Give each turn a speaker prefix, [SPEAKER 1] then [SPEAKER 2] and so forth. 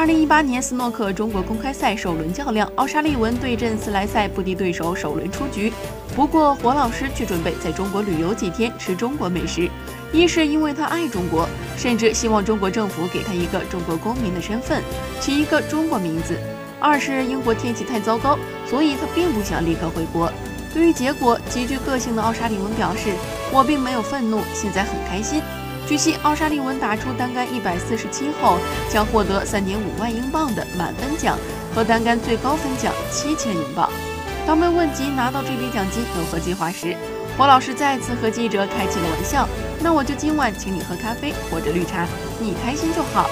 [SPEAKER 1] 二零一八年斯诺克中国公开赛首轮较量，奥沙利文对阵斯莱塞不敌对手，首轮出局。不过，火老师却准备在中国旅游几天，吃中国美食。一是因为他爱中国，甚至希望中国政府给他一个中国公民的身份，起一个中国名字；二是英国天气太糟糕，所以他并不想立刻回国。对于结果，极具个性的奥沙利文表示：“我并没有愤怒，现在很开心。”据悉，奥沙利文打出单杆一百四十七后，将获得三点五万英镑的满分奖和单杆最高分奖七千英镑。当被问及拿到这笔奖金有何计划时，黄老师再次和记者开起了玩笑：“那我就今晚请你喝咖啡或者绿茶，你开心就好。”